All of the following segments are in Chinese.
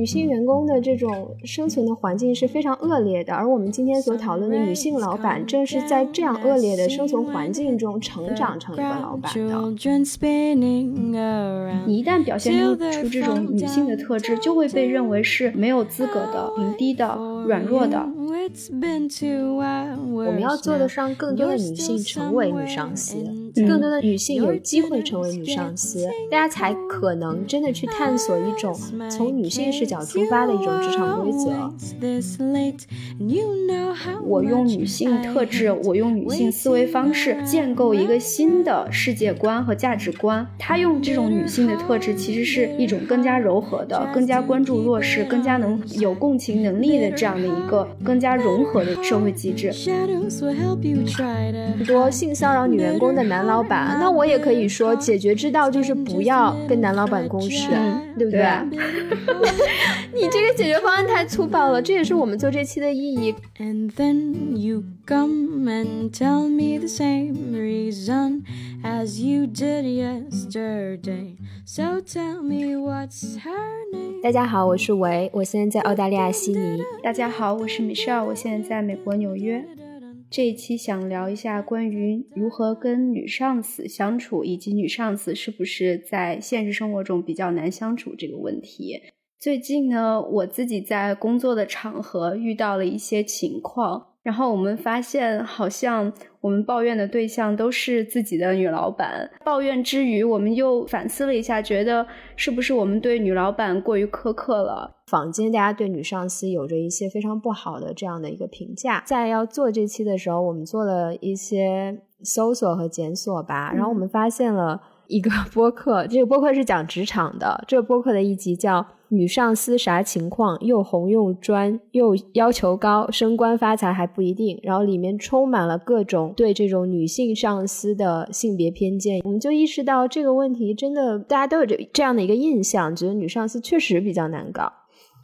女性员工的这种生存的环境是非常恶劣的，而我们今天所讨论的女性老板，正是在这样恶劣的生存环境中成长成一个老板的。你一旦表现出这种女性的特质，就会被认为是没有资格的、平低的、软弱的。我们要做的是让更多的女性成为女上司，更多的女性有机会成为女上司，大家才可能真的去探索一种从女性视角出发的一种职场规则。我用女性特质，我用女性思维方式建构一个新的世界观和价值观。她用这种女性的特质，其实是一种更加柔和的、更加关注弱势、更加能有共情能力的这样的一个更加融合的社会机制。很多性骚扰女员工的男老板，那我也可以说，解决之道就是不要跟男老板共事，对不对？你这个解决方案太粗暴了，这也是我们做这期的意义。大家好，我是维，我现在在澳大利亚悉尼。大家好，我是 Michelle，我现在在美国纽约。这一期想聊一下关于如何跟女上司相处，以及女上司是不是在现实生活中比较难相处这个问题。最近呢，我自己在工作的场合遇到了一些情况。然后我们发现，好像我们抱怨的对象都是自己的女老板。抱怨之余，我们又反思了一下，觉得是不是我们对女老板过于苛刻了？坊间大家对女上司有着一些非常不好的这样的一个评价。在要做这期的时候，我们做了一些搜索和检索吧，然后我们发现了一个 播客，这个播客是讲职场的，这个播客的一集叫。女上司啥情况？又红又专，又要求高，升官发财还不一定。然后里面充满了各种对这种女性上司的性别偏见。我们就意识到这个问题真的，大家都有这这样的一个印象，觉得女上司确实比较难搞。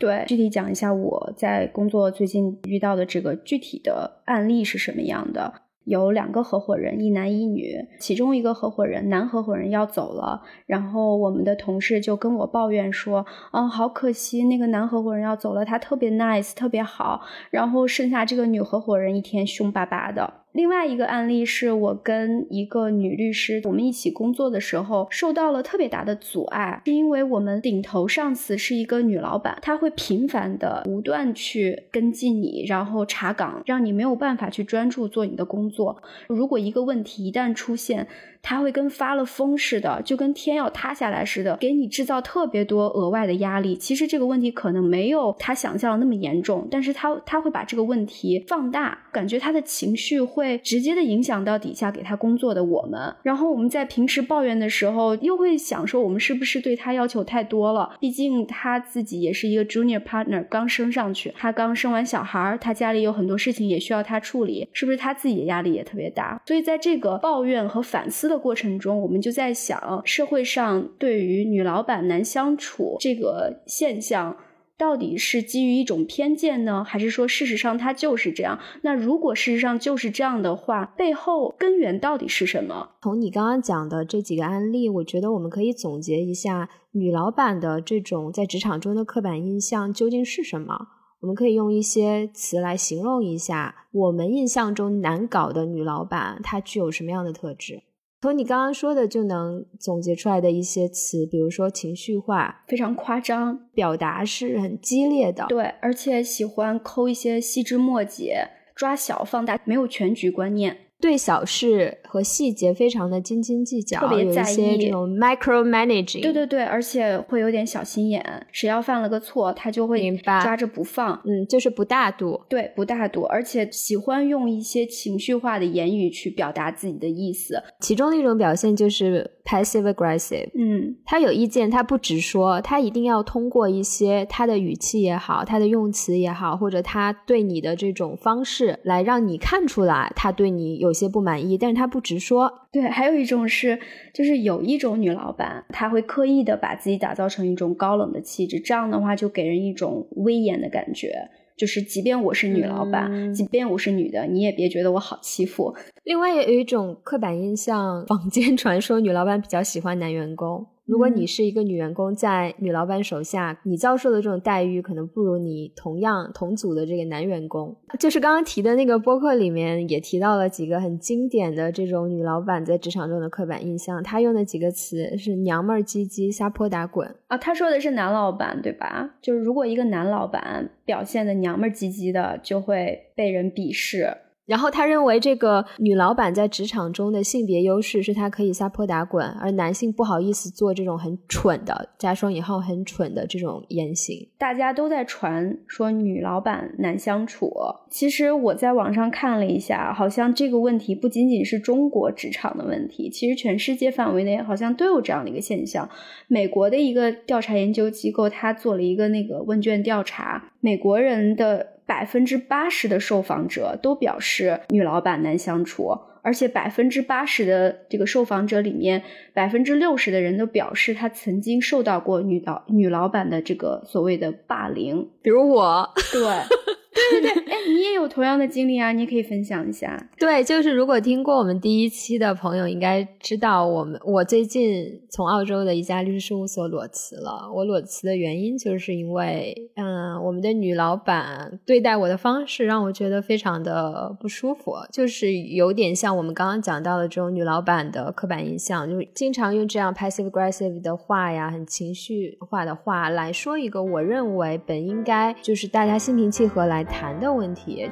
对，具体讲一下我在工作最近遇到的这个具体的案例是什么样的。有两个合伙人，一男一女，其中一个合伙人，男合伙人要走了，然后我们的同事就跟我抱怨说，嗯，好可惜，那个男合伙人要走了，他特别 nice，特别好，然后剩下这个女合伙人一天凶巴巴的。另外一个案例是我跟一个女律师，我们一起工作的时候受到了特别大的阻碍，是因为我们顶头上司是一个女老板，她会频繁的不断去跟进你，然后查岗，让你没有办法去专注做你的工作。如果一个问题一旦出现，他会跟发了疯似的，就跟天要塌下来似的，给你制造特别多额外的压力。其实这个问题可能没有他想象的那么严重，但是他他会把这个问题放大，感觉他的情绪会直接的影响到底下给他工作的我们。然后我们在平时抱怨的时候，又会想说我们是不是对他要求太多了？毕竟他自己也是一个 junior partner，刚升上去，他刚生完小孩，他家里有很多事情也需要他处理，是不是他自己的压力也特别大？所以在这个抱怨和反思的。过程中，我们就在想，社会上对于女老板难相处这个现象，到底是基于一种偏见呢，还是说事实上它就是这样？那如果事实上就是这样的话，背后根源到底是什么？从你刚刚讲的这几个案例，我觉得我们可以总结一下，女老板的这种在职场中的刻板印象究竟是什么？我们可以用一些词来形容一下，我们印象中难搞的女老板，她具有什么样的特质？从你刚刚说的就能总结出来的一些词，比如说情绪化，非常夸张，表达是很激烈的，对，而且喜欢抠一些细枝末节，抓小放大，没有全局观念。对小事和细节非常的斤斤计较，特别在意这种 micro managing。对对对，而且会有点小心眼，只要犯了个错，他就会抓着不放。嗯，就是不大度。对，不大度，而且喜欢用一些情绪化的言语去表达自己的意思。其中的一种表现就是 passive aggressive。嗯，他有意见，他不直说，他一定要通过一些他的语气也好，他的用词也好，或者他对你的这种方式，来让你看出来他对你有。有些不满意，但是他不直说。对，还有一种是，就是有一种女老板，她会刻意的把自己打造成一种高冷的气质，这样的话就给人一种威严的感觉。就是即便我是女老板，即便我是女的，你也别觉得我好欺负。另外，也有一种刻板印象，坊间传说女老板比较喜欢男员工。如果你是一个女员工，在女老板手下，你遭受的这种待遇可能不如你同样同组的这个男员工。就是刚刚提的那个播客里面也提到了几个很经典的这种女老板在职场中的刻板印象，他用的几个词是“娘们儿唧唧”“撒泼打滚”啊。他说的是男老板对吧？就是如果一个男老板表现的娘们儿唧唧的，就会被人鄙视。然后他认为，这个女老板在职场中的性别优势是她可以撒泼打滚，而男性不好意思做这种很蠢的加双引号很蠢的这种言行。大家都在传说女老板难相处，其实我在网上看了一下，好像这个问题不仅仅是中国职场的问题，其实全世界范围内好像都有这样的一个现象。美国的一个调查研究机构，他做了一个那个问卷调查，美国人的。百分之八十的受访者都表示女老板难相处，而且百分之八十的这个受访者里面，百分之六十的人都表示他曾经受到过女老女老板的这个所谓的霸凌，比如我，对。对对对，哎，你也有同样的经历啊，你可以分享一下。对，就是如果听过我们第一期的朋友，应该知道我们我最近从澳洲的一家律师事务所裸辞了。我裸辞的原因就是因为，嗯，我们的女老板对待我的方式让我觉得非常的不舒服，就是有点像我们刚刚讲到的这种女老板的刻板印象，就是经常用这样 passive aggressive 的话呀，很情绪化的话来说一个我认为本应该就是大家心平气和来。谈的问题，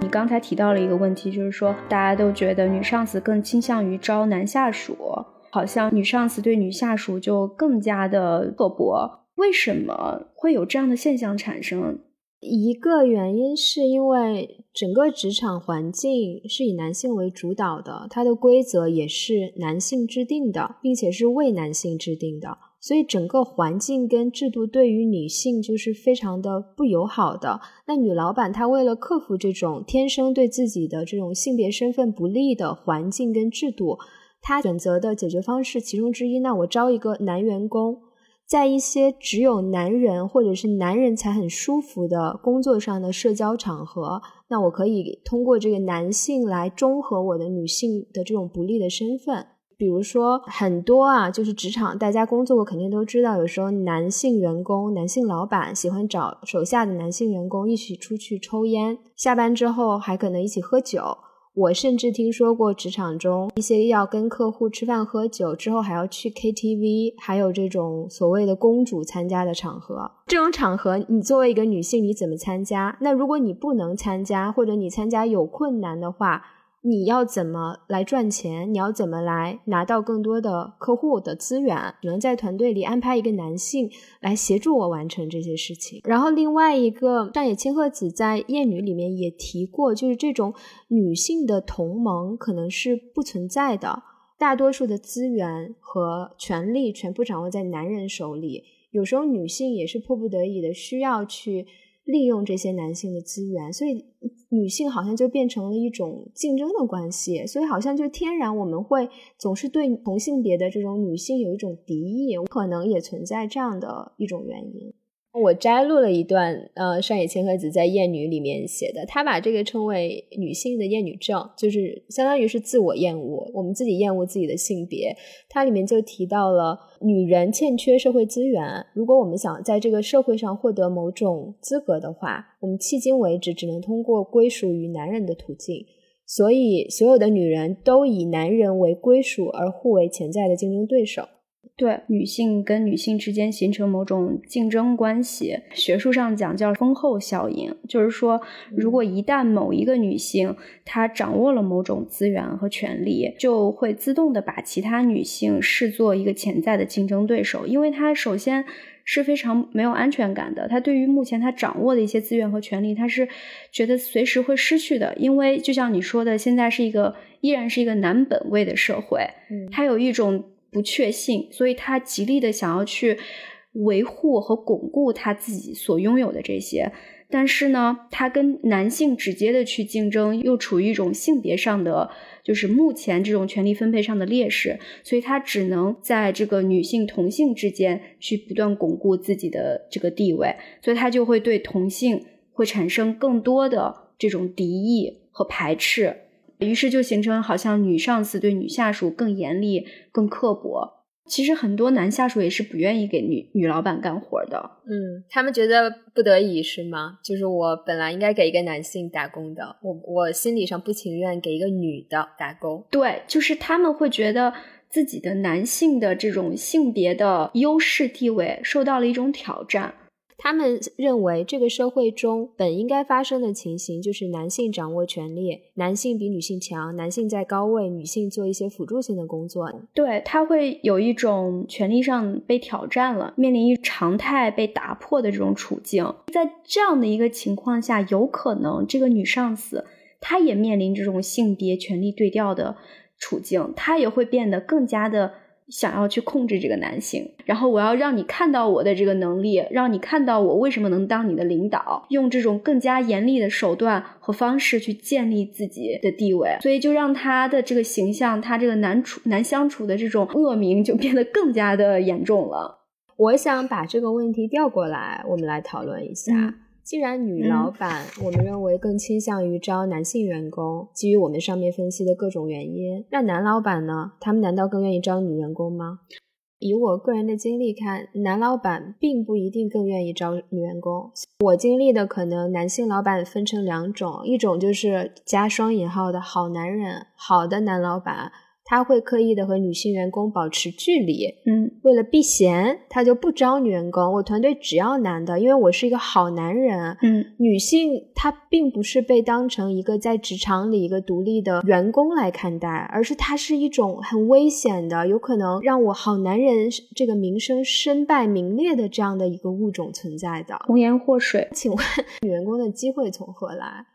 你刚才提到了一个问题，就是说大家都觉得女上司更倾向于招男下属，好像女上司对女下属就更加的刻薄。为什么会有这样的现象产生？一个原因是因为整个职场环境是以男性为主导的，它的规则也是男性制定的，并且是为男性制定的。所以整个环境跟制度对于女性就是非常的不友好的。那女老板她为了克服这种天生对自己的这种性别身份不利的环境跟制度，她选择的解决方式其中之一，那我招一个男员工，在一些只有男人或者是男人才很舒服的工作上的社交场合，那我可以通过这个男性来中和我的女性的这种不利的身份。比如说，很多啊，就是职场，大家工作过肯定都知道，有时候男性员工、男性老板喜欢找手下的男性员工一起出去抽烟，下班之后还可能一起喝酒。我甚至听说过职场中一些要跟客户吃饭喝酒之后还要去 KTV，还有这种所谓的公主参加的场合。这种场合，你作为一个女性，你怎么参加？那如果你不能参加，或者你参加有困难的话。你要怎么来赚钱？你要怎么来拿到更多的客户的资源？只能在团队里安排一个男性来协助我完成这些事情。然后另外一个上野千鹤子在《艳女》里面也提过，就是这种女性的同盟可能是不存在的，大多数的资源和权力全部掌握在男人手里。有时候女性也是迫不得已的需要去。利用这些男性的资源，所以女性好像就变成了一种竞争的关系，所以好像就天然我们会总是对同性别的这种女性有一种敌意，可能也存在这样的一种原因。我摘录了一段，呃，上野千鹤子在《厌女》里面写的，她把这个称为女性的厌女症，就是相当于是自我厌恶，我们自己厌恶自己的性别。它里面就提到了女人欠缺社会资源，如果我们想在这个社会上获得某种资格的话，我们迄今为止只能通过归属于男人的途径。所以，所有的女人都以男人为归属，而互为潜在的竞争对手。对女性跟女性之间形成某种竞争关系，学术上讲叫丰厚效应，就是说，如果一旦某一个女性她掌握了某种资源和权利，就会自动的把其他女性视作一个潜在的竞争对手，因为她首先是非常没有安全感的，她对于目前她掌握的一些资源和权利，她是觉得随时会失去的，因为就像你说的，现在是一个依然是一个男本位的社会，她有一种。不确信，所以他极力的想要去维护和巩固他自己所拥有的这些，但是呢，他跟男性直接的去竞争，又处于一种性别上的，就是目前这种权力分配上的劣势，所以他只能在这个女性同性之间去不断巩固自己的这个地位，所以他就会对同性会产生更多的这种敌意和排斥。于是就形成好像女上司对女下属更严厉、更刻薄。其实很多男下属也是不愿意给女女老板干活的。嗯，他们觉得不得已是吗？就是我本来应该给一个男性打工的，我我心理上不情愿给一个女的打工。对，就是他们会觉得自己的男性的这种性别的优势地位受到了一种挑战。他们认为，这个社会中本应该发生的情形就是男性掌握权力，男性比女性强，男性在高位，女性做一些辅助性的工作。对他会有一种权力上被挑战了，面临一常态被打破的这种处境。在这样的一个情况下，有可能这个女上司她也面临这种性别权力对调的处境，她也会变得更加的。想要去控制这个男性，然后我要让你看到我的这个能力，让你看到我为什么能当你的领导，用这种更加严厉的手段和方式去建立自己的地位，所以就让他的这个形象，他这个难处难相处的这种恶名就变得更加的严重了。我想把这个问题调过来，我们来讨论一下。既然女老板，我们认为更倾向于招男性员工，基于我们上面分析的各种原因，那男老板呢？他们难道更愿意招女员工吗？以我个人的经历看，男老板并不一定更愿意招女员工。我经历的可能男性老板分成两种，一种就是加双引号的好男人，好的男老板。他会刻意的和女性员工保持距离，嗯，为了避嫌，他就不招女员工。我团队只要男的，因为我是一个好男人，嗯，女性她并不是被当成一个在职场里一个独立的员工来看待，而是她是一种很危险的，有可能让我好男人这个名声身败名裂的这样的一个物种存在的，红颜祸水。请问女员工的机会从何来？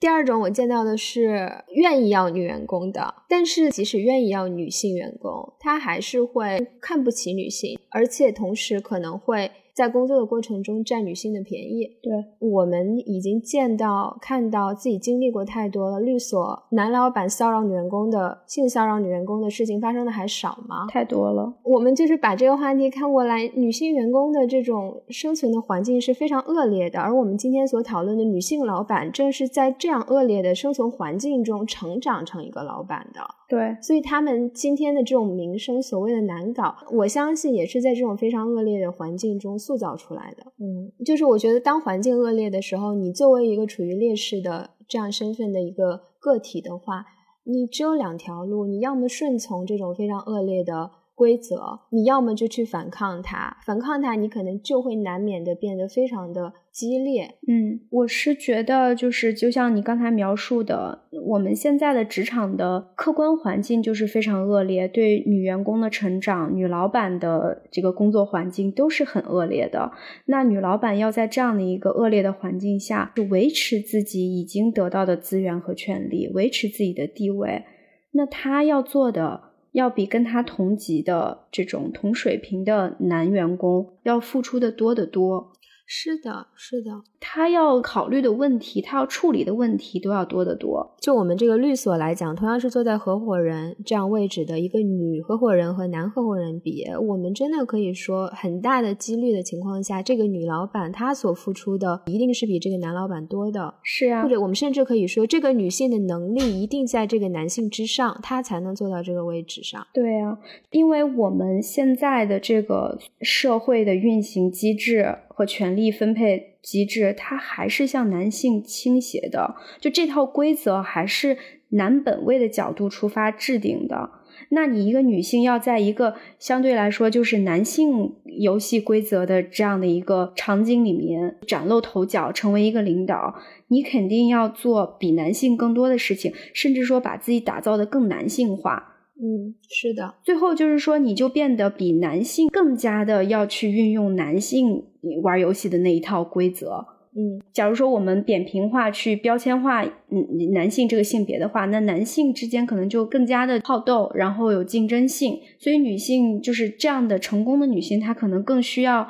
第二种我见到的是愿意要女员工的，但是即使愿意要女性员工，他还是会看不起女性，而且同时可能会。在工作的过程中占女性的便宜，对我们已经见到、看到自己经历过太多了。律所男老板骚扰女员工的、性骚扰女员工的事情发生的还少吗？太多了。我们就是把这个话题看过来，女性员工的这种生存的环境是非常恶劣的，而我们今天所讨论的女性老板，正是在这样恶劣的生存环境中成长成一个老板的。对，所以他们今天的这种名声，所谓的难搞，我相信也是在这种非常恶劣的环境中塑造出来的。嗯，就是我觉得当环境恶劣的时候，你作为一个处于劣势的这样身份的一个个体的话，你只有两条路，你要么顺从这种非常恶劣的。规则，你要么就去反抗它，反抗它，你可能就会难免的变得非常的激烈。嗯，我是觉得，就是就像你刚才描述的，我们现在的职场的客观环境就是非常恶劣，对女员工的成长、女老板的这个工作环境都是很恶劣的。那女老板要在这样的一个恶劣的环境下，是维持自己已经得到的资源和权利，维持自己的地位，那她要做的。要比跟他同级的这种同水平的男员工要付出的多得多。是的，是的，他要考虑的问题，他要处理的问题都要多得多。就我们这个律所来讲，同样是坐在合伙人这样位置的一个女合伙人和男合伙人比，我们真的可以说，很大的几率的情况下，这个女老板她所付出的一定是比这个男老板多的。是啊，或者我们甚至可以说，这个女性的能力一定在这个男性之上，她才能做到这个位置上。对啊，因为我们现在的这个社会的运行机制。和权力分配机制，它还是向男性倾斜的，就这套规则还是男本位的角度出发制定的。那你一个女性要在一个相对来说就是男性游戏规则的这样的一个场景里面崭露头角，成为一个领导，你肯定要做比男性更多的事情，甚至说把自己打造的更男性化。嗯，是的。最后就是说，你就变得比男性更加的要去运用男性玩游戏的那一套规则。嗯，假如说我们扁平化去标签化，嗯，男性这个性别的话，那男性之间可能就更加的好斗，然后有竞争性。所以女性就是这样的成功的女性，她可能更需要。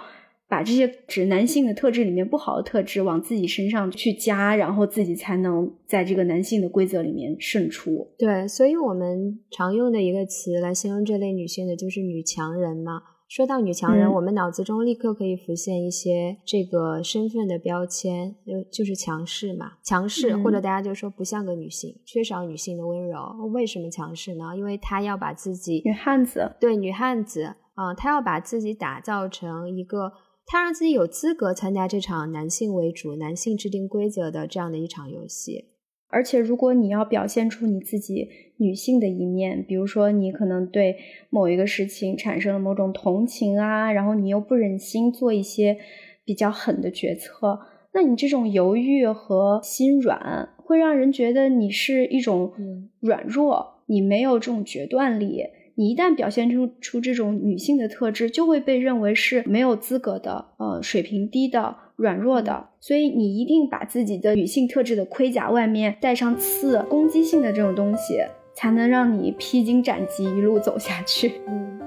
把这些指男性的特质里面不好的特质往自己身上去加，然后自己才能在这个男性的规则里面胜出。对，所以我们常用的一个词来形容这类女性的就是女强人嘛。说到女强人，嗯我们脑子中立刻可以浮现一些这个身份的标签，就就是强势嘛，强势，嗯或者大家就说不像个女性，缺少女性的温柔。为什么强势呢？因为她要把自己女汉子，对女汉子啊、她要把自己打造成一个，她让自己有资格参加这场男性为主、男性制定规则的这样的一场游戏。而且如果你要表现出你自己女性的一面，比如说你可能对某一个事情产生了某种同情啊，然后你又不忍心做一些比较狠的决策，那你这种犹豫和心软会让人觉得你是一种嗯软弱，你没有这种决断力。你一旦表现出出这种女性的特质，就会被认为是没有资格的，呃，水平低的、软弱的。所以你一定把自己的女性特质的盔甲外面带上刺、攻击性的这种东西，才能让你披荆斩棘，一路走下去。嗯。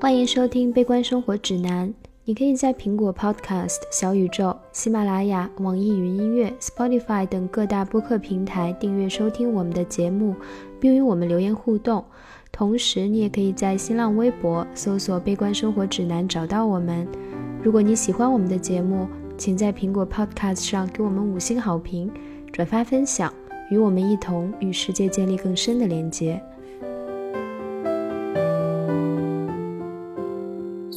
欢迎收听《悲观生活指南》。你可以在苹果 Podcast、小宇宙、喜马拉雅、网易云音乐、Spotify 等各大播客平台订阅收听我们的节目，并与我们留言互动。同时，你也可以在新浪微博搜索“悲观生活指南”找到我们。如果你喜欢我们的节目，请在苹果 Podcast 上给我们五星好评，转发分享，与我们一同与世界建立更深的连接。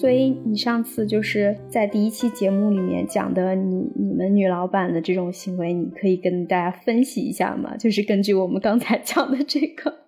所以你上次就是在第一期节目里面讲的你你们女老板的这种行为，你可以跟大家分析一下吗？就是根据我们刚才讲的这个，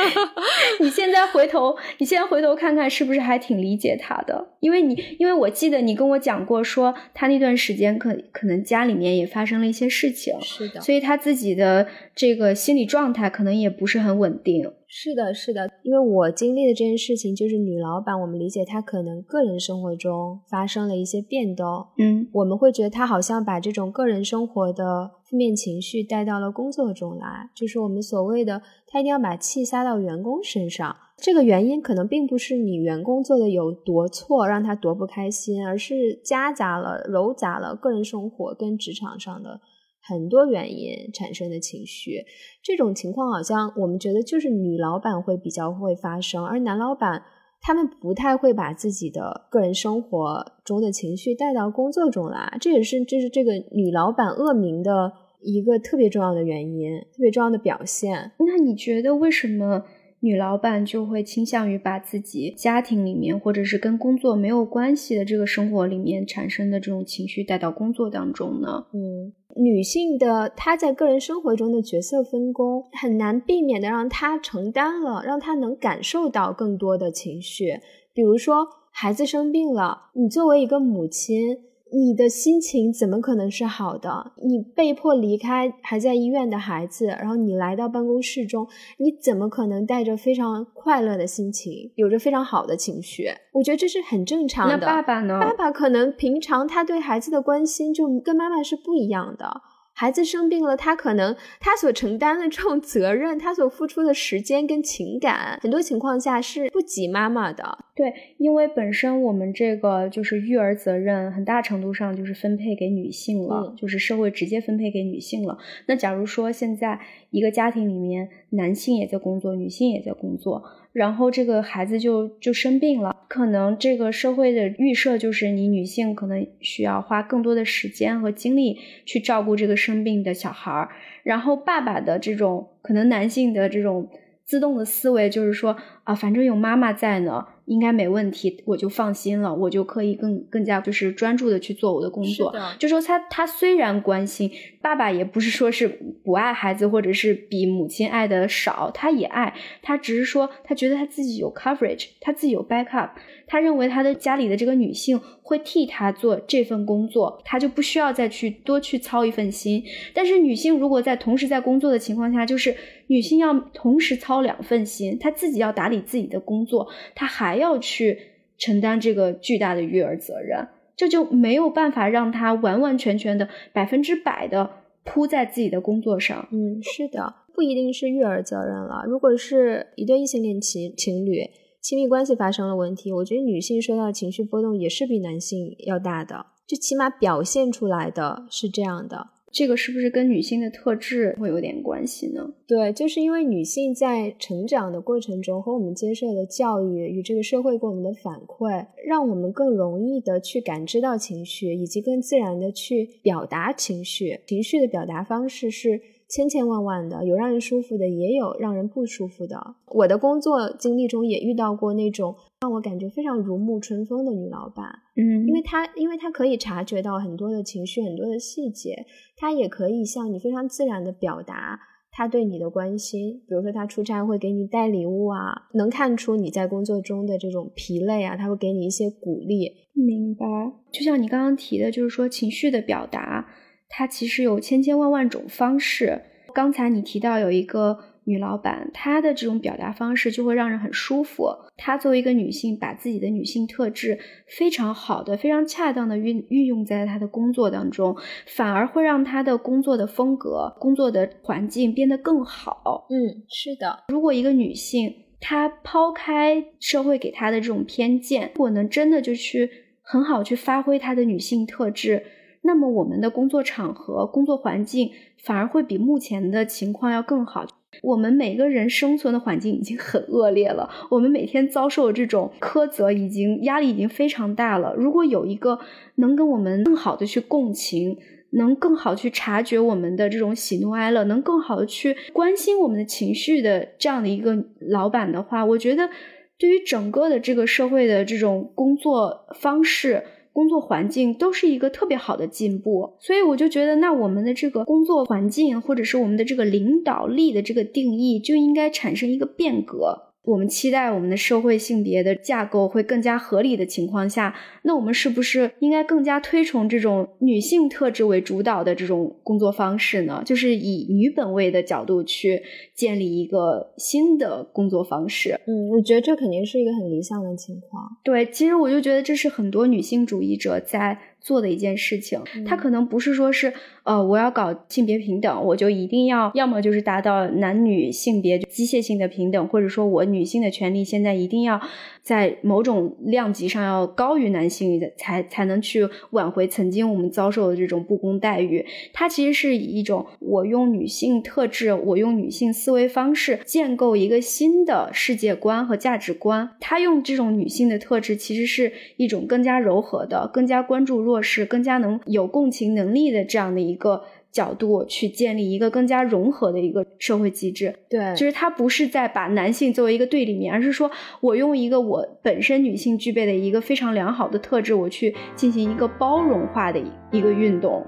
你现在回头，你现在回头看看，是不是还挺理解她的？因为你，因为我记得你跟我讲过，说她那段时间可可能家里面也发生了一些事情，是的，所以她自己的这个心理状态可能也不是很稳定。是的，是的，因为我经历的这件事情，就是女老板，我们理解她可能个人生活中发生了一些变动，嗯。我们会觉得她好像把这种个人生活的负面情绪带到了工作中来，就是我们所谓的她一定要把气撒到员工身上。这个原因可能并不是你员工做的有多错，让他多不开心，而是夹杂了、糅杂了个人生活跟职场上的很多原因产生的情绪。这种情况好像我们觉得就是女老板会比较会发生，而男老板他们不太会把自己的个人生活中的情绪带到工作中来，这也是这是这个女老板恶名的一个特别重要的原因，特别重要的表现。那你觉得为什么女老板就会倾向于把自己家庭里面，或者是跟工作没有关系的这个生活里面产生的这种情绪带到工作当中呢？嗯，女性的她在个人生活中的角色分工很难避免的让她承担了，让她能感受到更多的情绪。比如说，孩子生病了，你作为一个母亲，你的心情怎么可能是好的？你被迫离开还在医院的孩子，然后你来到办公室中，你怎么可能带着非常快乐的心情，有着非常好的情绪？我觉得这是很正常的。那爸爸呢？爸爸可能平常他对孩子的关心就跟妈妈是不一样的。孩子生病了，他可能他所承担的这种责任，他所付出的时间跟情感，很多情况下是不及妈妈的。对，因为本身我们这个就是育儿责任，很大程度上就是分配给女性了，嗯就是社会直接分配给女性了。那假如说现在一个家庭里面，男性也在工作，女性也在工作，然后这个孩子就就生病了，可能这个社会的预设就是你女性可能需要花更多的时间和精力去照顾这个生病的小孩儿，然后爸爸的这种可能男性的这种自动的思维就是说啊，反正有妈妈在呢，应该没问题，我就放心了，我就可以更更加就是专注的去做我的工作。是就说他他虽然关心爸爸，也不是说是不爱孩子，或者是比母亲爱的少，他也爱，他只是说他觉得他自己有 coverage，他自己有 backup，他认为他的家里的这个女性会替他做这份工作，他就不需要再去多去操一份心。但是女性如果在同时在工作的情况下，就是女性要同时操两份心，她自己要打理自己的工作，她还要去承担这个巨大的育儿责任，这就没有办法让她完完全全的百分之百的扑在自己的工作上。嗯，是的，不一定是育儿责任了。如果是一对异性恋情情侣，亲密关系发生了问题，我觉得女性受到情绪波动也是比男性要大的，就起码表现出来的是这样的。这个是不是跟女性的特质会有点关系呢？对，就是因为女性在成长的过程中和我们接受的教育与这个社会给我们的反馈，让我们更容易的去感知到情绪，以及更自然的去表达情绪。情绪的表达方式是千千万万的，有让人舒服的，也有让人不舒服的。我的工作经历中也遇到过那种让我感觉非常如沐春风的女老板，嗯，因为她因为她可以察觉到很多的情绪，很多的细节，她也可以向你非常自然的表达。他对你的关心，比如说他出差会给你带礼物啊，能看出你在工作中的这种疲累啊，他会给你一些鼓励。明白。就像你刚刚提的，就是说情绪的表达，它其实有千千万万种方式。刚才你提到有一个。女老板，她的这种表达方式就会让人很舒服。她作为一个女性，把自己的女性特质非常好的、非常恰当的运运用在她的工作当中，反而会让她的工作的风格、工作的环境变得更好。嗯，是的。如果一个女性她抛开社会给她的这种偏见，如果能真的就去很好去发挥她的女性特质，那么我们的工作场合、工作环境反而会比目前的情况要更好。我们每个人生存的环境已经很恶劣了，我们每天遭受的这种苛责，已经压力已经非常大了。如果有一个能跟我们更好的去共情，能更好去察觉我们的这种喜怒哀乐，能更好的去关心我们的情绪的这样的一个老板的话，我觉得对于整个的这个社会的这种工作方式。工作环境都是一个特别好的进步，所以我就觉得，那我们的这个工作环境，或者是我们的这个领导力的这个定义，就应该产生一个变革。我们期待我们的社会性别的架构会更加合理的情况下，那我们是不是应该更加推崇这种女性特质为主导的这种工作方式呢？就是以女本位的角度去建立一个新的工作方式。嗯，我觉得这肯定是一个很理想的情况。对，其实我就觉得这是很多女性主义者在。做的一件事情，他可能不是说是，呃，我要搞性别平等，我就一定要，要么就是达到男女性别机械性的平等，或者说我女性的权利现在一定要在某种量级上要高于男性的，才才能去挽回曾经我们遭受的这种不公待遇。它其实是以一种我用女性特质，我用女性思维方式建构一个新的世界观和价值观。他用这种女性的特质，其实是一种更加柔和的、更加关注弱。势更加能有共情能力的这样的一个角度去建立一个更加融合的一个社会机制，对，就是他不是在把男性作为一个对立面，而是说我用一个我本身女性具备的一个非常良好的特质，我去进行一个包容化的一个运动。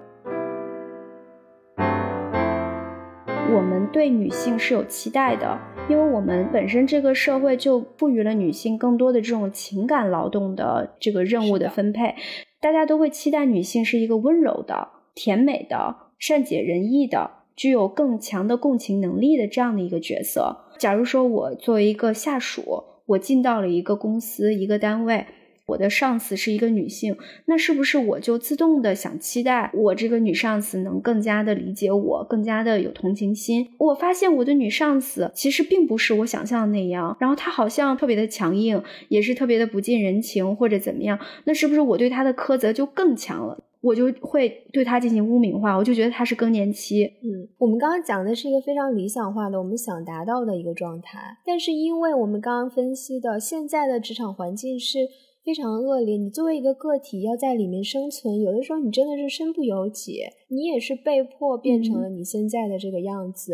我们对女性是有期待的，因为我们本身这个社会就赋予了女性更多的这种情感劳动的这个任务的分配。大家都会期待女性是一个温柔的、甜美的、善解人意的、具有更强的共情能力的这样的一个角色。假如说我作为一个下属，我进到了一个公司、一个单位，我的上司是一个女性，那是不是我就自动的想期待我这个女上司能更加的理解我，更加的有同情心？我发现我的女上司其实并不是我想象的那样，然后她好像特别的强硬，也是特别的不近人情或者怎么样？那是不是我对她的苛责就更强了？我就会对他进行污名化，我就觉得他是更年期。嗯，我们刚刚讲的是一个非常理想化的我们想达到的一个状态，但是因为我们刚刚分析的现在的职场环境是。非常恶劣，你作为一个个体要在里面生存，有的时候你真的是身不由己，你也是被迫变成了你现在的这个样子。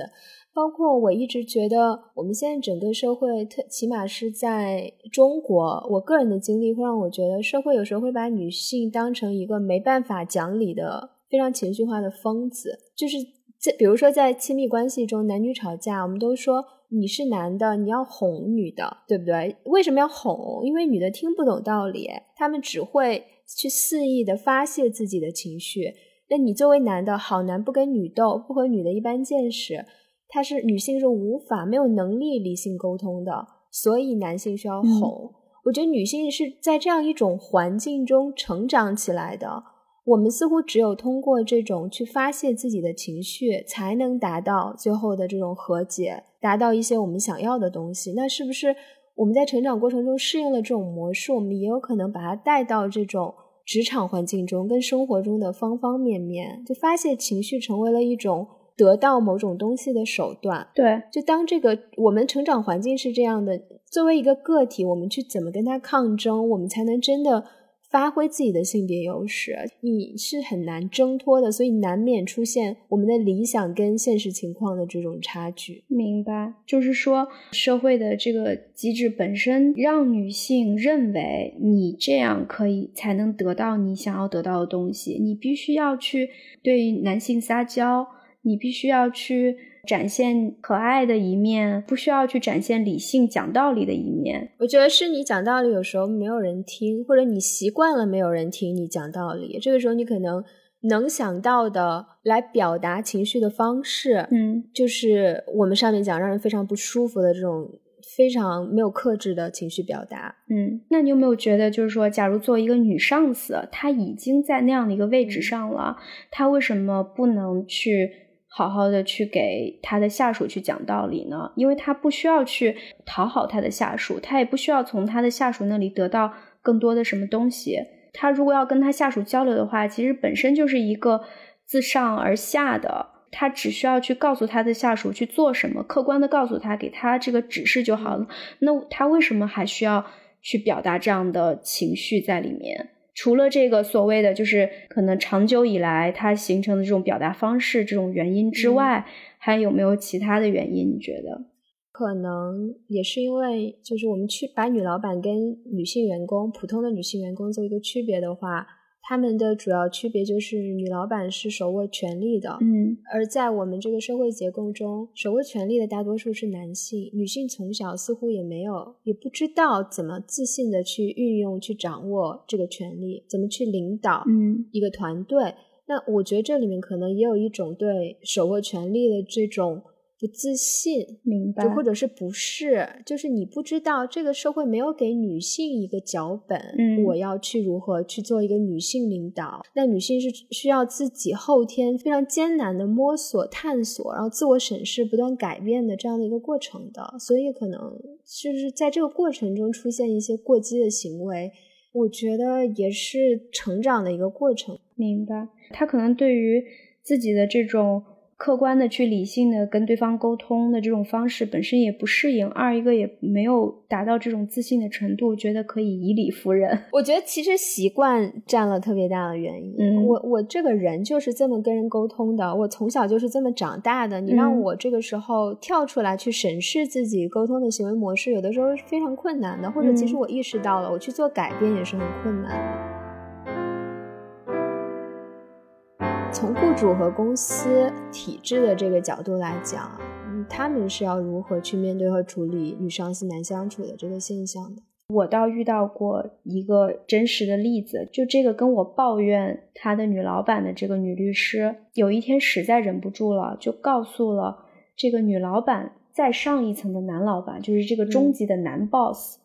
包括我一直觉得，我们现在整个社会，特起码是在中国，我个人的经历会让我觉得，社会有时候会把女性当成一个没办法讲理的、非常情绪化的疯子。就是在比如说在亲密关系中，男女吵架，我们都说。你是男的，你要哄女的，对不对？为什么要哄？因为女的听不懂道理，她们只会去肆意的发泄自己的情绪。那你作为男的，好男不跟女斗，不和女的一般见识，他是女性是无法没有能力理性沟通的，所以男性需要哄。我觉得女性是在这样一种环境中成长起来的。我们似乎只有通过这种去发泄自己的情绪，才能达到最后的这种和解，达到一些我们想要的东西。那是不是我们在成长过程中适应了这种模式，我们也有可能把它带到这种职场环境中跟生活中的方方面面，就发泄情绪成为了一种得到某种东西的手段。对，就当这个我们成长环境是这样的，作为一个个体，我们去怎么跟他抗争，我们才能真的。发挥自己的性别优势，你是很难挣脱的，所以难免出现我们的理想跟现实情况的这种差距。明白，就是说社会的这个机制本身让女性认为你这样可以才能得到你想要得到的东西，你必须要去对男性撒娇，你必须要去。展现可爱的一面，不需要去展现理性讲道理的一面。我觉得是你讲道理，有时候没有人听，或者你习惯了没有人听你讲道理。这个时候，你可能能想到的来表达情绪的方式，嗯，就是我们上面讲让人非常不舒服的这种非常没有克制的情绪表达。嗯，那你有没有觉得，就是说，假如作为一个女上司，她已经在那样的一个位置上了，她为什么不能去？好好的去给他的下属去讲道理呢，因为他不需要去讨好他的下属，他也不需要从他的下属那里得到更多的什么东西。他如果要跟他下属交流的话，其实本身就是一个自上而下的，他只需要去告诉他的下属去做什么，客观的告诉他，给他这个指示就好了。那他为什么还需要去表达这样的情绪在里面？除了这个所谓的，就是可能长久以来它形成的这种表达方式这种原因之外，还有没有其他的原因？你觉得？可能也是因为，就是我们去把女老板跟女性员工、普通的女性员工做一个区别的话。他们的主要区别就是，女老板是手握权力的，嗯，而在我们这个社会结构中，手握权力的大多数是男性，女性从小似乎也没有，也不知道怎么自信的去运用、去掌握这个权力，怎么去领导，嗯，一个团队。那我觉得这里面可能也有一种对手握权力的这种。不自信，明白，就或者是不是，就是你不知道这个社会没有给女性一个脚本，嗯，我要去如何去做一个女性领导？那女性是需要自己后天非常艰难的摸索、探索，然后自我审视、不断改变的这样的一个过程的。所以可能是不是在这个过程中出现一些过激的行为？我觉得也是成长的一个过程。明白，他可能对于自己的这种。客观的去理性的跟对方沟通的这种方式本身也不适应，二一个也没有达到这种自信的程度，觉得可以以理服人。我觉得其实习惯占了特别大的原因。嗯，我我这个人就是这么跟人沟通的，我从小就是这么长大的。你让我这个时候跳出来去审视自己沟通的行为模式，有的时候是非常困难的，或者其实我意识到了，我去做改变也是很困难的。从雇主和公司体制的这个角度来讲，嗯，他们是要如何去面对和处理与上司难相处的这个现象的？我倒遇到过一个真实的例子，就这个跟我抱怨他的女老板的这个女律师，有一天实在忍不住了，就告诉了这个女老板再上一层的男老板，就是这个中级的男 boss，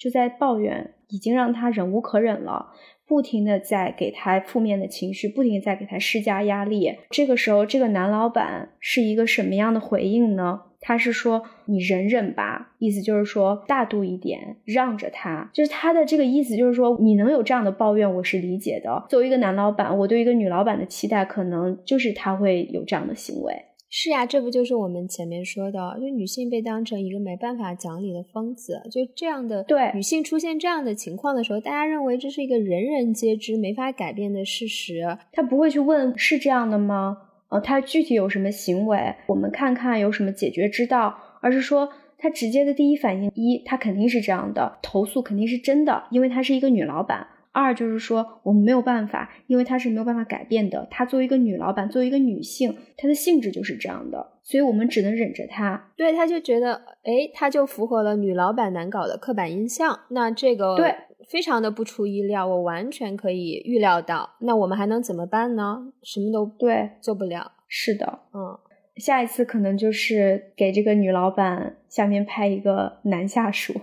就在抱怨，已经让他忍无可忍了。不停的在给他负面的情绪，不停的在给他施加压力。这个时候，这个男老板是一个什么样的回应呢？他是说：“你忍忍吧。”意思就是说大度一点，让着他。就是他的这个意思，就是说你能有这样的抱怨，我是理解的。作为一个男老板，我对一个女老板的期待，可能就是他会有这样的行为。是呀，这不就是我们前面说的，就女性被当成一个没办法讲理的疯子，就这样的。对，女性出现这样的情况的时候，大家认为这是一个人人皆知、没法改变的事实。他不会去问是这样的吗？呃，他具体有什么行为？我们看看有什么解决之道，而是说他直接的第一反应：一，他肯定是这样的，投诉肯定是真的，因为她是一个女老板。二就是说，我们没有办法，因为她是没有办法改变的。她作为一个女老板，作为一个女性，她的性质就是这样的，所以我们只能忍着她。对，她就觉得，哎，她就符合了女老板难搞的刻板印象。那这个对，非常的不出意料，我完全可以预料到。那我们还能怎么办呢？什么都对，做不了。是的，嗯，下一次可能就是给这个女老板下面派一个男下属。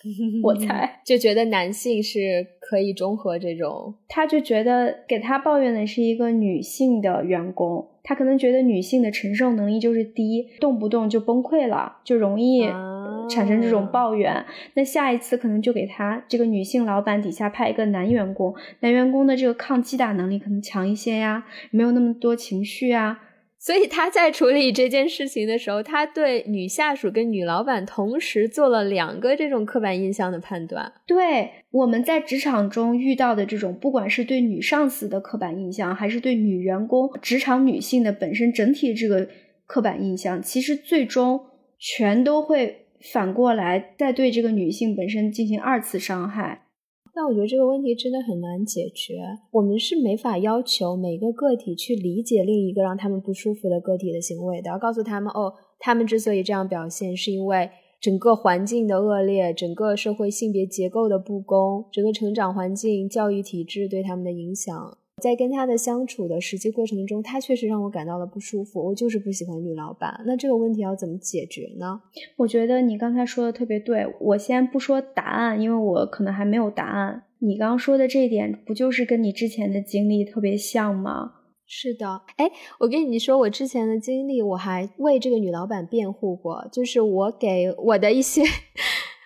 我猜就觉得男性是可以中和这种，他就觉得给他抱怨的是一个女性的员工，他可能觉得女性的承受能力就是低，动不动就崩溃了，就容易产生这种抱怨。那下一次可能就给他这个女性老板底下派一个男员工，男员工的这个抗击打能力可能强一些呀，没有那么多情绪啊。所以他在处理这件事情的时候，他对女下属跟女老板同时做了两个这种刻板印象的判断。对我们在职场中遇到的这种，不管是对女上司的刻板印象，还是对女员工、职场女性的本身整体这个刻板印象，其实最终全都会反过来再对这个女性本身进行二次伤害。但我觉得这个问题真的很难解决。我们是没法要求每个个体去理解另一个让他们不舒服的个体的行为的，要告诉他们哦，他们之所以这样表现，是因为整个环境的恶劣，整个社会性别结构的不公，整个成长环境、教育体制对他们的影响。在跟他的相处的实际过程中，他确实让我感到了不舒服。我就是不喜欢女老板。那这个问题要怎么解决呢？我觉得你刚才说的特别对。我先不说答案，因为我可能还没有答案。你刚刚说的这一点，不就是跟你之前的经历特别像吗？是的。哎，我跟你说，我之前的经历，我还为这个女老板辩护过，就是我给我的一些。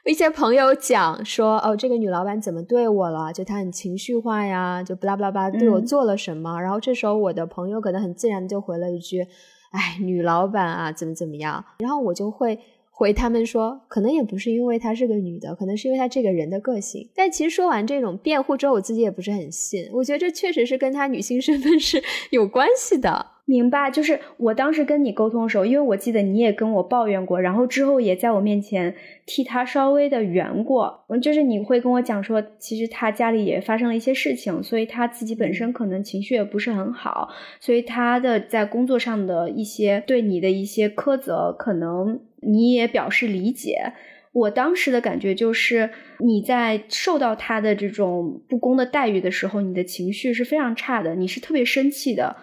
一些朋友讲说，哦，这个女老板怎么对我了？就她很情绪化呀，就巴拉巴拉巴对我做了什么？然后这时候我的朋友可能很自然就回了一句，哎，女老板啊，怎么怎么样？然后我就会回他们说，可能也不是因为她是个女的，可能是因为她这个人的个性。但其实说完这种辩护之后，我自己也不是很信。我觉得这确实是跟她女性身份是有关系的。明白，就是我当时跟你沟通的时候，因为我记得你也跟我抱怨过，然后之后也在我面前替他稍微的圆过。就是你会跟我讲说，其实他家里也发生了一些事情，所以他自己本身可能情绪也不是很好，所以他的在工作上的一些对你的一些苛责，可能你也表示理解。我当时的感觉就是，你在受到他的这种不公的待遇的时候，你的情绪是非常差的，你是特别生气的。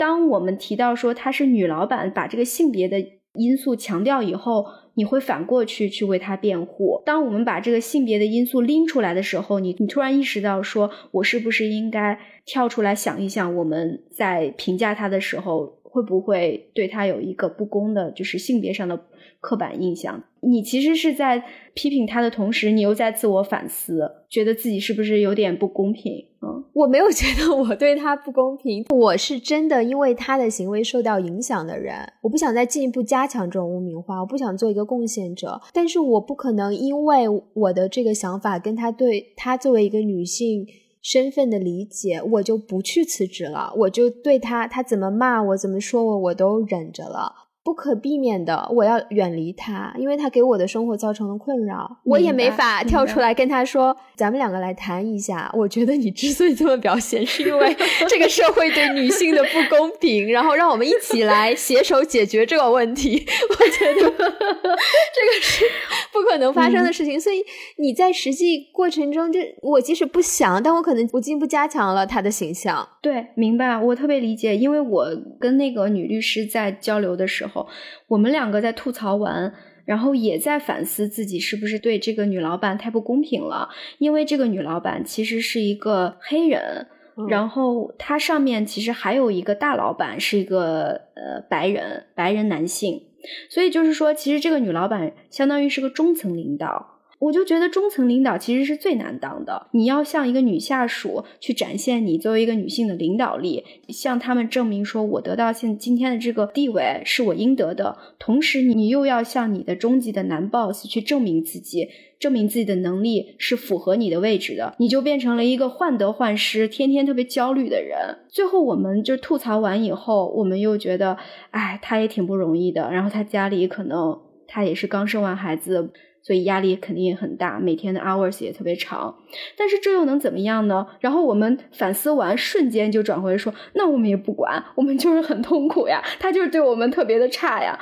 当我们提到说她是女老板，把这个性别的因素强调以后，你会反过去去为她辩护。当我们把这个性别的因素拎出来的时候，你你突然意识到说，我是不是应该跳出来想一想，我们在评价她的时候，会不会对她有一个不公的，就是性别上的刻板印象？你其实是在批评他的同时，你又在自我反思，觉得自己是不是有点不公平？嗯，我没有觉得我对他不公平，我是真的因为他的行为受到影响的人，我不想再进一步加强这种污名化，我不想做一个贡献者，但是我不可能因为我的这个想法跟他对他作为一个女性身份的理解，我就不去辞职了，我就对他他怎么骂我怎么说我我都忍着了。不可避免的，我要远离他，因为他给我的生活造成了困扰。我也没法跳出来跟他说：“咱们两个来谈一下。”我觉得你之所以这么表现，是因为 这个社会对女性的不公平，然后让我们一起来携手解决这个问题。我觉得这个是不可能发生的事情。所以你在实际过程中，就我即使不想，但我可能我进一步加强了他的形象。对，明白，我特别理解，因为我跟那个女律师在交流的时候。后，我们两个在吐槽完，然后也在反思自己是不是对这个女老板太不公平了。因为这个女老板其实是一个黑人，然后她上面其实还有一个大老板是一个呃白人白人男性，所以就是说，其实这个女老板相当于是个中层领导。我就觉得中层领导其实是最难当的。你要向一个女下属去展现你作为一个女性的领导力，向他们证明说我得到现今天的这个地位是我应得的。同时，你又要向你的中级的男 boss 去证明自己，证明自己的能力是符合你的位置的。你就变成了一个患得患失、天天特别焦虑的人。最后，我们就吐槽完以后，我们又觉得，哎，他也挺不容易的。然后他家里可能他也是刚生完孩子。所以压力肯定也很大，每天的 hours 也特别长，但是这又能怎么样呢？然后我们反思完，瞬间就转回说，那我们也不管，我们就是很痛苦呀，他就是对我们特别的差呀，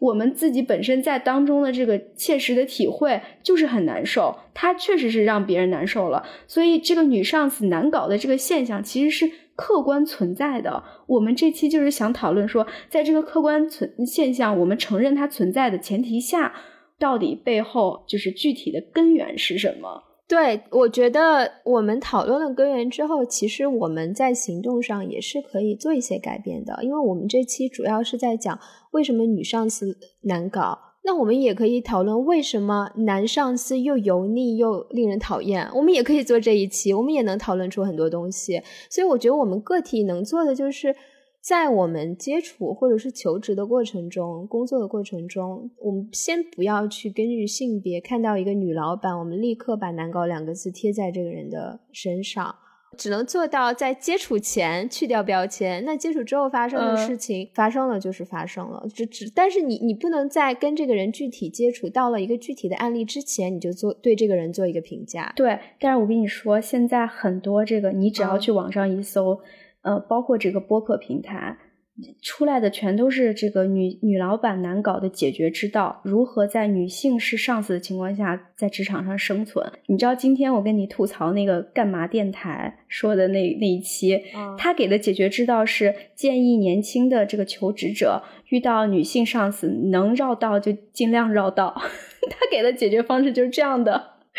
我们自己本身在当中的这个切实的体会就是很难受，他确实是让别人难受了，所以这个女上司难搞的这个现象其实是客观存在的。我们这期就是想讨论说，在这个客观存现象，我们承认它存在的前提下。到底背后就是具体的根源是什么？对我觉得，我们讨论了根源之后，其实我们在行动上也是可以做一些改变的。因为我们这期主要是在讲为什么女上司难搞，那我们也可以讨论为什么男上司又油腻又令人讨厌。我们也可以做这一期，我们也能讨论出很多东西。所以我觉得我们个体能做的就是。在我们接触或者是求职的过程中，工作的过程中，我们先不要去根据性别看到一个女老板，我们立刻把“难搞”两个字贴在这个人的身上，只能做到在接触前去掉标签。那接触之后发生的事情发生了就是发生了，只只但是你你不能在跟这个人具体接触到了一个具体的案例之前，你就做对这个人做一个评价。对，但是我跟你说，现在很多这个，你只要去网上一搜。呃，包括这个播客平台出来的全都是这个女女老板难搞的解决之道，如何在女性是上司的情况下在职场上生存？你知道今天我跟你吐槽那个干嘛电台说的那那一期，他给的解决之道是建议年轻的这个求职者遇到女性上司能绕道就尽量绕道，他给的解决方式就是这样的。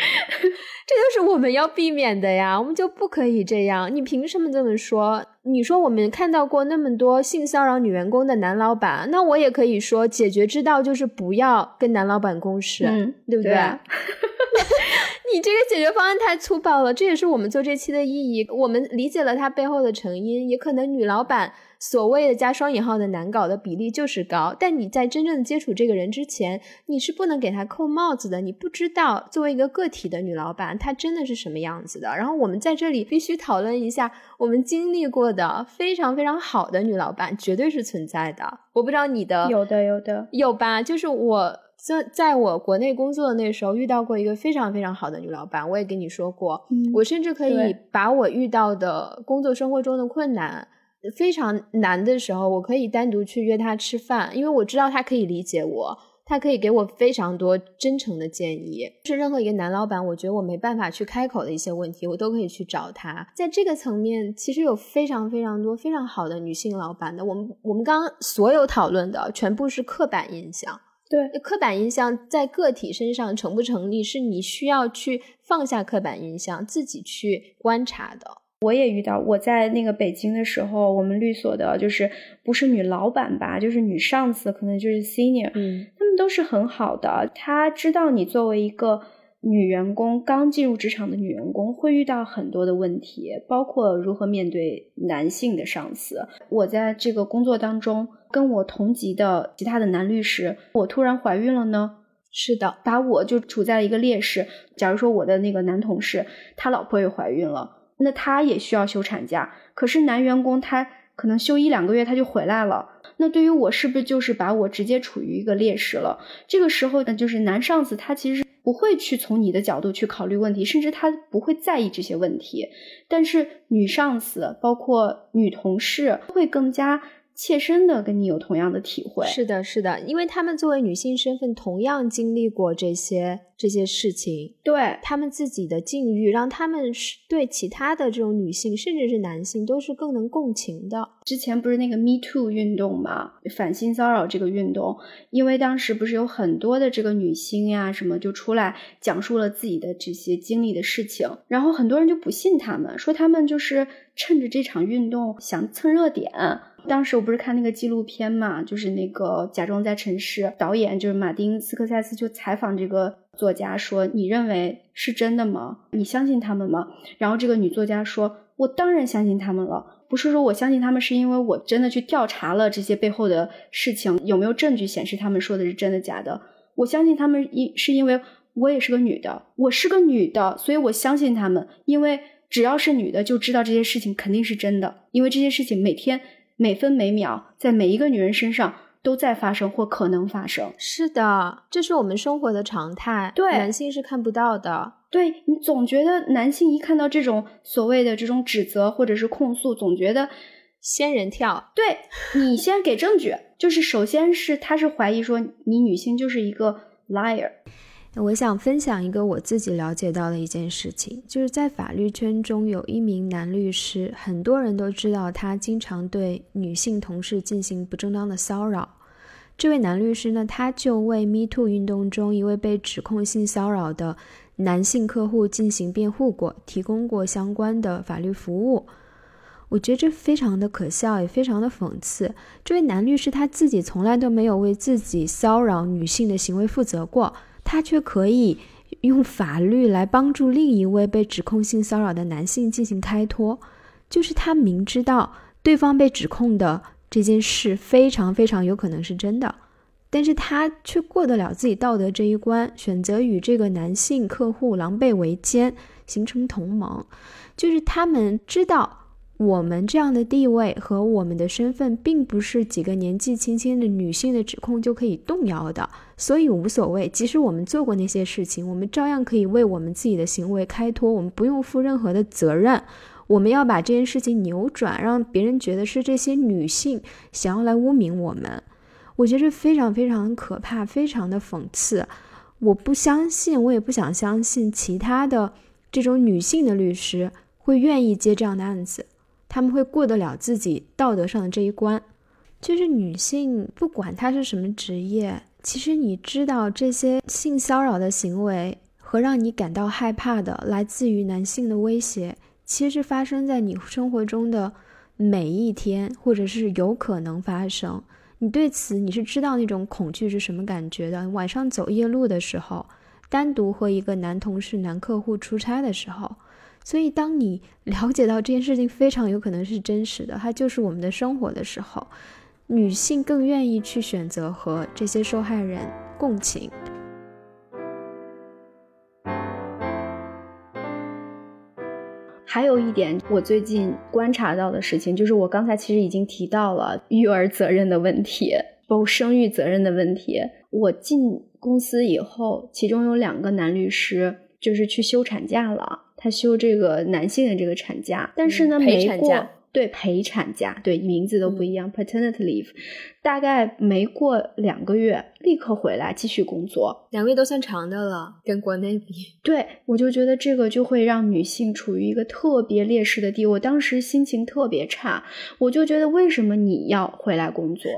这就是我们要避免的呀，我们就不可以这样。你凭什么这么说？你说我们看到过那么多性骚扰女员工的男老板，那我也可以说，解决之道就是不要跟男老板共事，对不对？你这个解决方案太粗暴了，这也是我们做这期的意义。我们理解了他背后的成因，也可能女老板。所谓的加双引号的难搞的比例就是高，但你在真正接触这个人之前，你是不能给他扣帽子的。你不知道作为一个个体的女老板，她真的是什么样子的。然后我们在这里必须讨论一下，我们经历过的非常非常好的女老板绝对是存在的。我不知道你的有的有的有吧？就是我在在我国内工作的那时候遇到过一个非常非常好的女老板，我也跟你说过，我甚至可以把我遇到的工作生活中的困难。非常难的时候，我可以单独去约他吃饭，因为我知道他可以理解我，他可以给我非常多真诚的建议。是任何一个男老板，我觉得我没办法去开口的一些问题，我都可以去找他。在这个层面，其实有非常非常多非常好的女性老板的。我们我们刚刚所有讨论的全部是刻板印象，对，刻板印象在个体身上成不成立，是你需要去放下刻板印象，自己去观察的。我也遇到，我在那个北京的时候，我们律所的就是不是女老板吧，就是女上司，可能就是 senior，嗯，他们都是很好的。他知道你作为一个女员工，刚进入职场的女员工，会遇到很多的问题，包括如何面对男性的上司。我在这个工作当中，跟我同级的其他的男律师，我突然怀孕了呢，是的，把我就处在了一个劣势。假如说我的那个男同事，他老婆也怀孕了。那他也需要休产假，可是男员工他可能休一两个月他就回来了。那对于我是不是就是把我直接处于一个劣势了？这个时候呢，就是男上司他其实不会去从你的角度去考虑问题，甚至他不会在意这些问题。但是女上司包括女同事会更加。切身的跟你有同样的体会，是的，是的，因为他们作为女性身份，同样经历过这些这些事情，对他们自己的境遇，让他们是对其他的这种女性，甚至是男性，都是更能共情的。之前不是那个 Me Too 运动嘛，反性骚扰这个运动，因为当时不是有很多的这个女星呀，什么就出来讲述了自己的这些经历的事情，然后很多人就不信他们，说他们就是趁着这场运动想蹭热点。当时我不是看那个纪录片嘛，就是那个假装在城市，导演就是马丁斯科塞斯就采访这个作家说：“你认为是真的吗？你相信他们吗？”然后这个女作家说：“我当然相信他们了，不是说我相信他们是因为我真的去调查了这些背后的事情，有没有证据显示他们说的是真的假的？我相信他们因是因为我也是个女的，我是个女的，所以我相信他们，因为只要是女的就知道这些事情肯定是真的，因为这些事情每天。”每分每秒，在每一个女人身上都在发生或可能发生。是的，这是我们生活的常态。对，男性是看不到的。对你总觉得男性一看到这种所谓的这种指责或者是控诉，总觉得仙人跳。对 你先给证据，就是首先是他是怀疑说你女性就是一个 liar。我想分享一个我自己了解到的一件事情，就是在法律圈中有一名男律师，很多人都知道他经常对女性同事进行不正当的骚扰。这位男律师呢，他就为 Me Too 运动中一位被指控性骚扰的男性客户进行辩护过，提供过相关的法律服务。我觉得这非常的可笑，也非常的讽刺。这位男律师他自己从来都没有为自己骚扰女性的行为负责过，他却可以用法律来帮助另一位被指控性骚扰的男性进行开脱。就是他明知道对方被指控的这件事非常非常有可能是真的，但是他却过得了自己道德这一关，选择与这个男性客户狼狈为奸，形成同盟。就是他们知道。我们这样的地位和我们的身份，并不是几个年纪轻轻的女性的指控就可以动摇的，所以无所谓。即使我们做过那些事情，我们照样可以为我们自己的行为开脱，我们不用负任何的责任。我们要把这件事情扭转，让别人觉得是这些女性想要来污名我们。我觉得非常非常可怕，非常的讽刺。我不相信，我也不想相信其他的这种女性的律师会愿意接这样的案子。他们会过得了自己道德上的这一关，就是女性，不管她是什么职业，其实你知道这些性骚扰的行为和让你感到害怕的来自于男性的威胁，其实是发生在你生活中的每一天，或者是有可能发生。你对此你是知道那种恐惧是什么感觉的？晚上走夜路的时候，单独和一个男同事、男客户出差的时候。所以，当你了解到这件事情非常有可能是真实的，它就是我们的生活的时候，女性更愿意去选择和这些受害人共情。还有一点，我最近观察到的事情，就是我刚才其实已经提到了育儿责任的问题，包括生育责任的问题。我进公司以后，其中有两个男律师就是去休产假了。他休这个男性的这个产假，但是呢，没过对陪产假，对名字都不一样，paternity leave。大概没过两个月，立刻回来继续工作。两个月都算长的了，跟国内比。对，我就觉得这个就会让女性处于一个特别劣势的地位。我当时心情特别差，我就觉得为什么你要回来工作？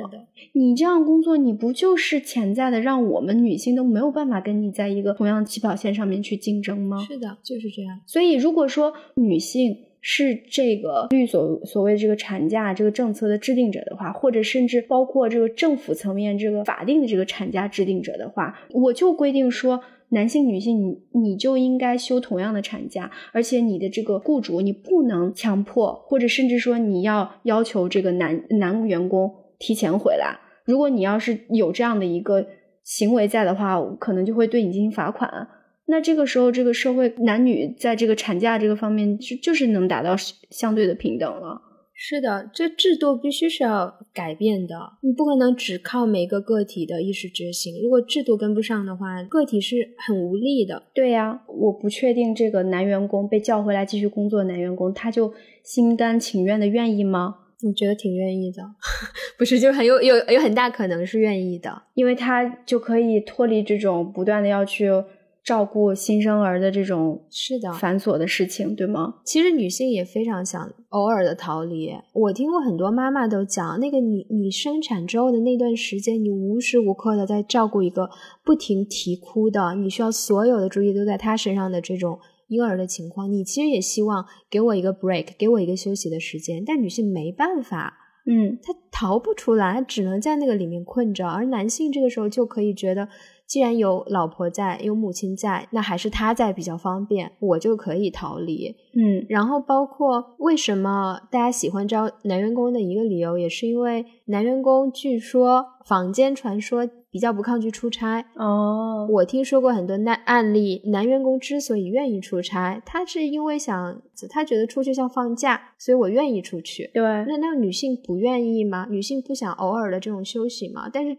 你这样工作，你不就是潜在的让我们女性都没有办法跟你在一个同样起跑线上面去竞争吗？是的，就是这样。所以如果说女性，是这个律所所谓这个产假这个政策的制定者的话，或者甚至包括这个政府层面这个法定的这个产假制定者的话，我就规定说，男性、女性，你你就应该休同样的产假，而且你的这个雇主你不能强迫，或者甚至说你要要求这个男男员工提前回来。如果你要是有这样的一个行为在的话，可能就会对你进行罚款。那这个时候，这个社会男女在这个产假这个方面，就就是能达到相对的平等了。是的，这制度必须是要改变的，你不可能只靠每个个体的意识觉醒。如果制度跟不上的话，个体是很无力的。对呀，我不确定这个男员工被叫回来继续工作，男员工他就心甘情愿的愿意吗？我觉得挺愿意的，不是，就是很有有有很大可能是愿意的，因为他就可以脱离这种不断的要去。照顾新生儿的这种是的繁琐的事情，对吗？其实女性也非常想偶尔的逃离。我听过很多妈妈都讲，那个你你生产之后的那段时间，你无时无刻的在照顾一个不停啼哭的，你需要所有的注意都在他身上的这种婴儿的情况，你其实也希望给我一个 break，给我一个休息的时间。但女性没办法，嗯，她逃不出来，只能在那个里面困着。而男性这个时候就可以觉得。既然有老婆在，有母亲在，那还是他在比较方便，我就可以逃离。嗯，然后包括为什么大家喜欢招男员工的一个理由，也是因为男员工据说坊间传说比较不抗拒出差。哦，我听说过很多男案例，男员工之所以愿意出差，他是因为想，他觉得出去像放假，所以我愿意出去。对，那那女性不愿意吗？女性不想偶尔的这种休息吗？但是。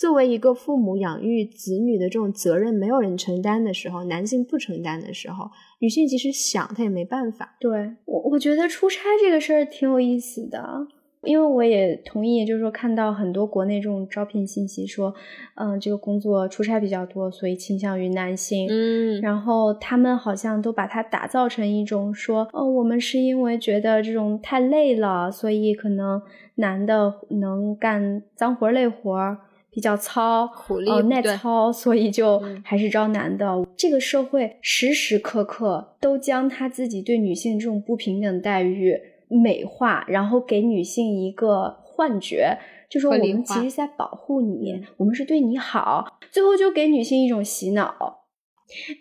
作为一个父母养育子女的这种责任，没有人承担的时候，男性不承担的时候，女性即使想，她也没办法。对我，我觉得出差这个事儿挺有意思的，因为我也同意，就是说看到很多国内这种招聘信息说，嗯，这个工作出差比较多，所以倾向于男性。嗯，然后他们好像都把它打造成一种说，哦，我们是因为觉得这种太累了，所以可能男的能干脏活累活。比较糙，苦力，耐操，所以就还是招男的。这个社会时时刻刻都将他自己对女性这种不平等待遇美化，然后给女性一个幻觉，就说我们其实在保护你，我们是对你好，最后就给女性一种洗脑。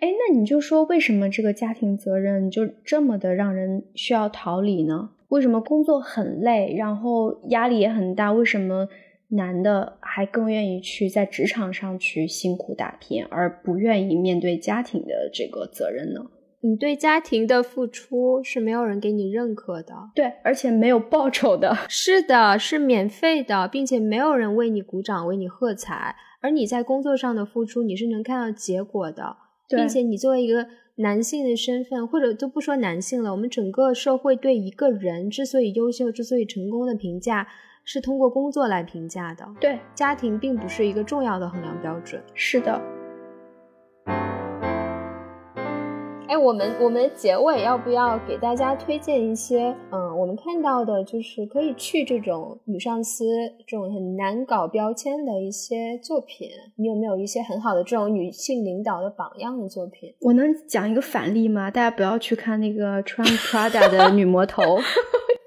哎，那你就说为什么这个家庭责任就这么的让人需要逃离呢？为什么工作很累，然后压力也很大？为什么男的还更愿意去在职场上去辛苦打拼，而不愿意面对家庭的这个责任呢？你对家庭的付出是没有人给你认可的，对，而且没有报酬的。是的，是免费的，并且没有人为你鼓掌、为你喝彩。而你在工作上的付出，你是能看到结果的，并且你作为一个。男性的身份，或者都不说男性了，我们整个社会对一个人之所以优秀、之所以成功的评价，是通过工作来评价的。对，家庭并不是一个重要的衡量标准。是的。哎，我们我们结尾要不要给大家推荐一些？嗯，我们看到的就是可以去这种女上司这种很难搞标签的一些作品。你有没有一些很好的这种女性领导的榜样的作品？我能讲一个反例吗？大家不要去看那个穿 Prada 的女魔头。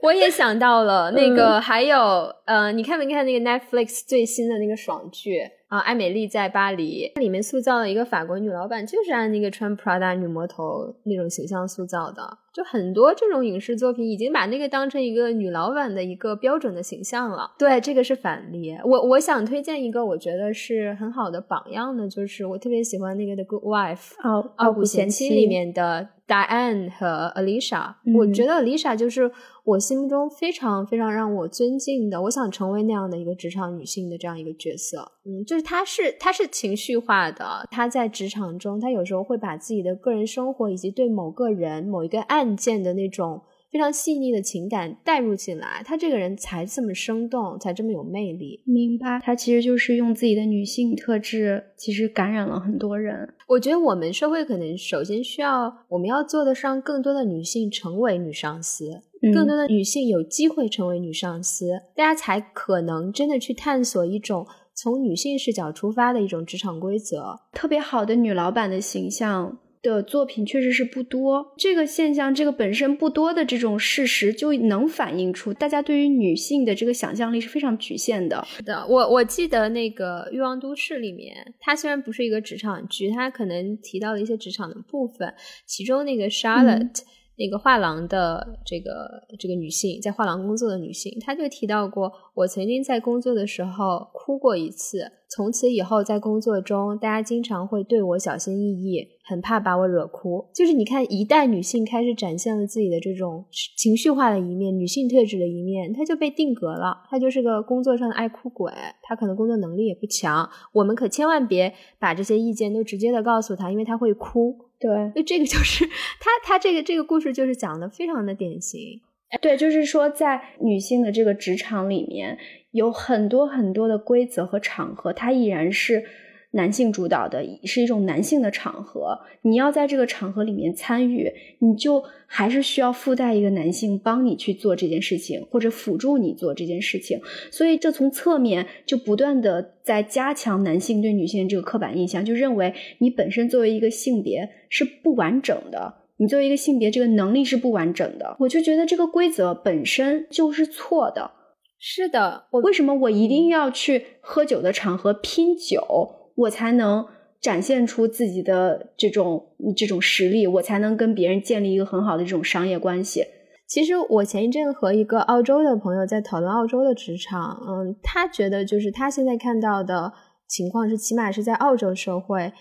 我也想到了那个，还有呃，你看没看那个 Netflix 最新的那个爽剧？啊，艾美丽在巴黎里面塑造了一个法国女老板，就是按那个穿 Prada 女魔头那种形象塑造的。就很多这种影视作品已经把那个当成一个女老板的一个标准的形象了。对，这个是反例。我我想推荐一个我觉得是很好的榜样的，就是我特别喜欢那个《The Good Wife》哦，傲骨贤妻里面的 Diane 和 Alicia。我觉得 Alicia 就是我心目中非常非常让我尊敬的，我想成为那样的一个职场女性的这样一个角色。嗯，就是他是他是情绪化的，他在职场中，他有时候会把自己的个人生活以及对某个人某一个案。案件的那种非常细腻的情感带入进来，他这个人才这么生动，才这么有魅力。明白，他其实就是用自己的女性特质，其实感染了很多人。我觉得我们社会可能首先需要，我们要做的是让更多的女性成为女上司，更多的女性有机会成为女上司，大家才可能真的去探索一种从女性视角出发的一种职场规则。特别好的女老板的形象。的作品确实是不多，这个现象，这个本身不多的这种事实，就能反映出大家对于女性的这个想象力是非常局限的。是的，我我记得那个《欲望都市》里面，它虽然不是一个职场剧，它可能提到了一些职场的部分，其中那个 Charlotte。那个画廊的这个这个女性，在画廊工作的女性，她就提到过，我曾经在工作的时候哭过一次。从此以后，在工作中，大家经常会对我小心翼翼，很怕把我惹哭。就是你看，一代女性开始展现了自己的这种情绪化的一面，女性特质的一面，她就被定格了。她就是个工作上的爱哭鬼，她可能工作能力也不强。我们可千万别把这些意见都直接的告诉她，因为她会哭。对，那这个就是他，他这个这个故事就是讲的非常的典型。对，就是说在女性的这个职场里面，有很多很多的规则和场合，它依然是。男性主导的是一种男性的场合，你要在这个场合里面参与，你就还是需要附带一个男性帮你去做这件事情，或者辅助你做这件事情。所以这从侧面就不断的在加强男性对女性这个刻板印象，就认为你本身作为一个性别是不完整的，你作为一个性别这个能力是不完整的。我就觉得这个规则本身就是错的。是的，我为什么我一定要去喝酒的场合拼酒？我才能展现出自己的这种这种实力，我才能跟别人建立一个很好的这种商业关系。其实我前一阵和一个澳洲的朋友在讨论澳洲的职场，嗯，他觉得就是他现在看到的情况是，起码是在澳洲社会。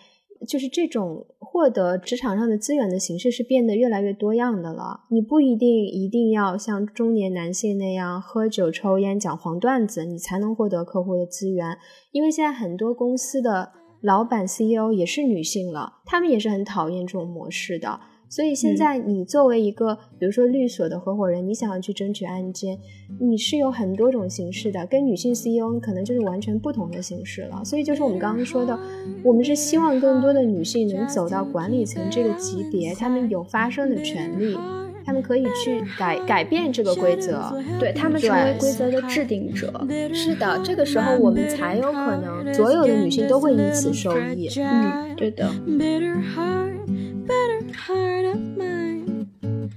就是这种获得职场上的资源的形式是变得越来越多样的了。你不一定一定要像中年男性那样喝酒、抽烟、讲黄段子，你才能获得客户的资源。因为现在很多公司的老板、CEO 也是女性了，他们也是很讨厌这种模式的。所以现在你作为一个，比如说律所的合伙人，你想要去争取案件，你是有很多种形式的，跟女性 CEO 可能就是完全不同的形式了。所以就是我们刚刚说的，我们是希望更多的女性能走到管理层这个级别，她们有发声的权利，她们可以去改改变这个规则，对她们成为规则的制定者。是的，这个时候我们才有可能所有的女性都会因此受益。嗯，对的。heart of mine.